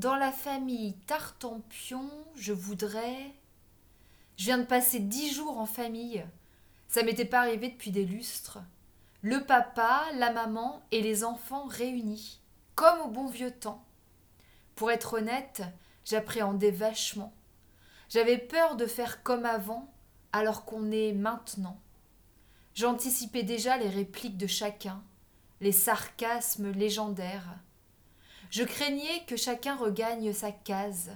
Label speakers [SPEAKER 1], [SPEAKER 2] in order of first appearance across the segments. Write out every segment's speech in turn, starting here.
[SPEAKER 1] dans la famille Tartampion, je voudrais. Je viens de passer dix jours en famille. Ça m'était pas arrivé depuis des lustres. Le papa, la maman et les enfants réunis, comme au bon vieux temps. Pour être honnête, j'appréhendais vachement. J'avais peur de faire comme avant, alors qu'on est maintenant. J'anticipais déjà les répliques de chacun, les sarcasmes légendaires. Je craignais que chacun regagne sa case.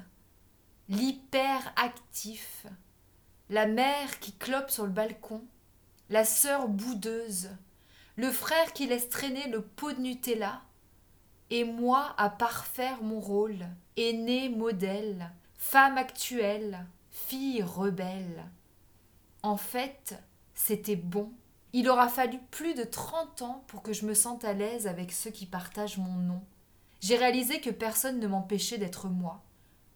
[SPEAKER 1] L'hyperactif, la mère qui clope sur le balcon, la sœur boudeuse, le frère qui laisse traîner le pot de Nutella, et moi à parfaire mon rôle, aînée modèle, femme actuelle, fille rebelle. En fait, c'était bon. Il aura fallu plus de trente ans pour que je me sente à l'aise avec ceux qui partagent mon nom. J'ai réalisé que personne ne m'empêchait d'être moi.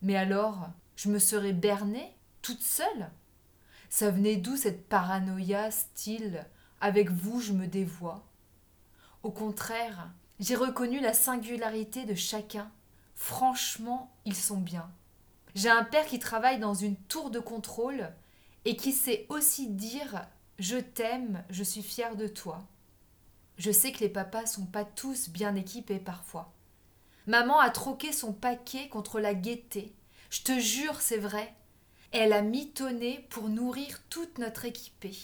[SPEAKER 1] Mais alors, je me serais bernée, toute seule? Ça venait d'où cette paranoïa style avec vous je me dévoie Au contraire, j'ai reconnu la singularité de chacun. Franchement, ils sont bien. J'ai un père qui travaille dans une tour de contrôle et qui sait aussi dire Je t'aime, je suis fier de toi. Je sais que les papas sont pas tous bien équipés parfois. Maman a troqué son paquet contre la gaieté. Je te jure, c'est vrai. Elle a mitonné pour nourrir toute notre équipée.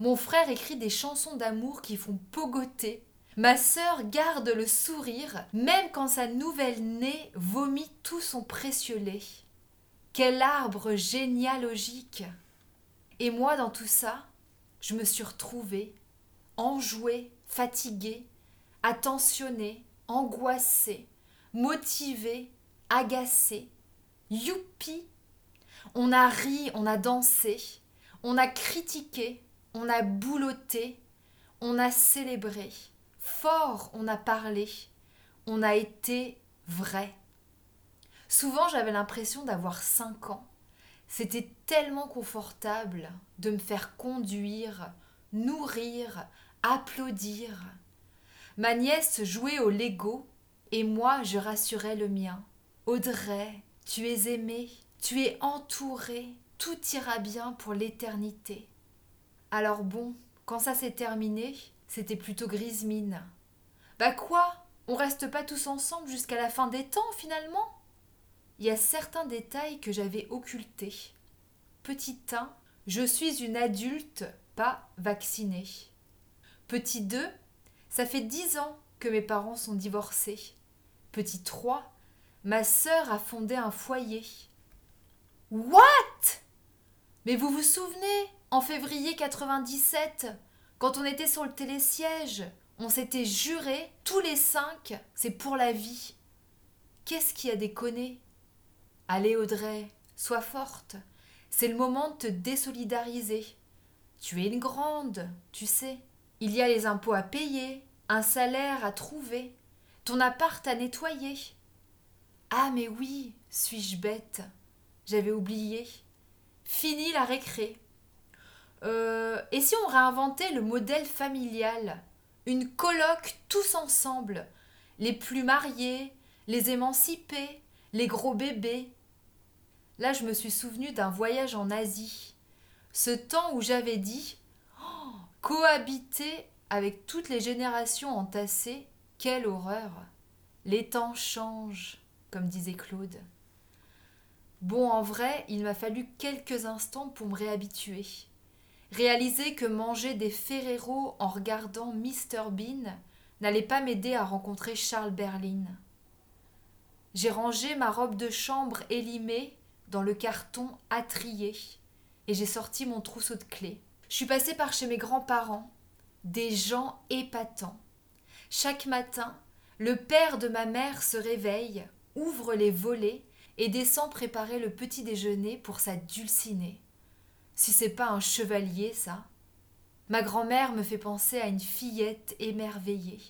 [SPEAKER 1] Mon frère écrit des chansons d'amour qui font pogoter. Ma sœur garde le sourire, même quand sa nouvelle née vomit tout son précieux lait. Quel arbre généalogique Et moi, dans tout ça, je me suis retrouvée, enjouée, fatiguée, attentionnée, angoissée, motivée, agacée. Youpi On a ri, on a dansé, on a critiqué, on a boulotté, on a célébré. Fort, on a parlé, on a été vrai. Souvent, j'avais l'impression d'avoir cinq ans. C'était tellement confortable de me faire conduire, nourrir, applaudir. Ma nièce jouait au Lego et moi je rassurais le mien. Audrey, tu es aimée, tu es entourée, tout ira bien pour l'éternité. Alors bon, quand ça s'est terminé, c'était plutôt grise mine. Bah quoi On reste pas tous ensemble jusqu'à la fin des temps finalement? Il y a certains détails que j'avais occultés. Petit 1, je suis une adulte pas vaccinée. Petit 2, ça fait dix ans que mes parents sont divorcés. Petit 3, ma sœur a fondé un foyer. What? Mais vous vous souvenez, en février 97, quand on était sur le télésiège, on s'était juré, tous les cinq, c'est pour la vie. Qu'est-ce qui a déconné? Allez Audrey, sois forte. C'est le moment de te désolidariser. Tu es une grande, tu sais. Il y a les impôts à payer, un salaire à trouver, ton appart à nettoyer. Ah mais oui, suis-je bête? J'avais oublié. Fini la récré. Euh, et si on réinventait le modèle familial? Une colloque tous ensemble, les plus mariés, les émancipés, les gros bébés, Là, je me suis souvenu d'un voyage en Asie. Ce temps où j'avais dit oh, cohabiter avec toutes les générations entassées, quelle horreur Les temps changent, comme disait Claude. Bon, en vrai, il m'a fallu quelques instants pour me réhabituer. Réaliser que manger des Ferrero en regardant Mr Bean n'allait pas m'aider à rencontrer Charles Berlin. J'ai rangé ma robe de chambre élimée dans le carton attrié et j'ai sorti mon trousseau de clés. Je suis passée par chez mes grands-parents, des gens épatants. Chaque matin, le père de ma mère se réveille, ouvre les volets et descend préparer le petit déjeuner pour sa dulcinée. Si c'est pas un chevalier, ça. Ma grand-mère me fait penser à une fillette émerveillée.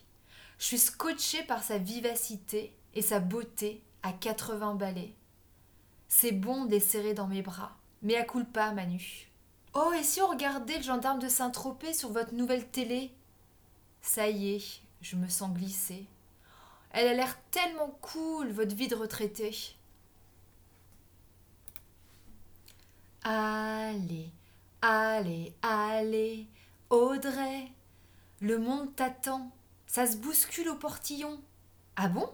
[SPEAKER 1] Je suis scotchée par sa vivacité et sa beauté à quatre-vingts balais. C'est bon de les serrer dans mes bras. Mais à culpa, Manu. Oh, et si on regardait le gendarme de Saint-Tropez sur votre nouvelle télé? Ça y est, je me sens glisser. Elle a l'air tellement cool, votre vie de retraité. Allez, allez, allez, Audrey, le monde t'attend, ça se bouscule au portillon. Ah bon?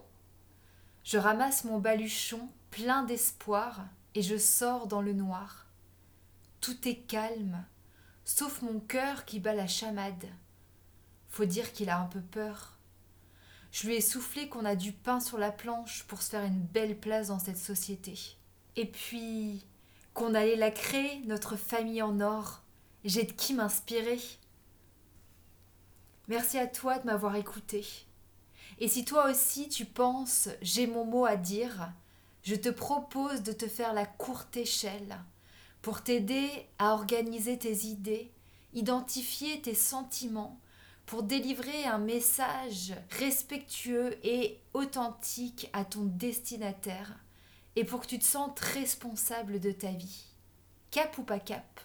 [SPEAKER 1] Je ramasse mon baluchon plein d'espoir et je sors dans le noir. Tout est calme, sauf mon cœur qui bat la chamade. Faut dire qu'il a un peu peur. Je lui ai soufflé qu'on a du pain sur la planche pour se faire une belle place dans cette société. Et puis qu'on allait la créer, notre famille en or. J'ai de qui m'inspirer. Merci à toi de m'avoir écouté. Et si toi aussi tu penses j'ai mon mot à dire, je te propose de te faire la courte échelle pour t'aider à organiser tes idées, identifier tes sentiments, pour délivrer un message respectueux et authentique à ton destinataire et pour que tu te sentes responsable de ta vie. Cap ou pas cap?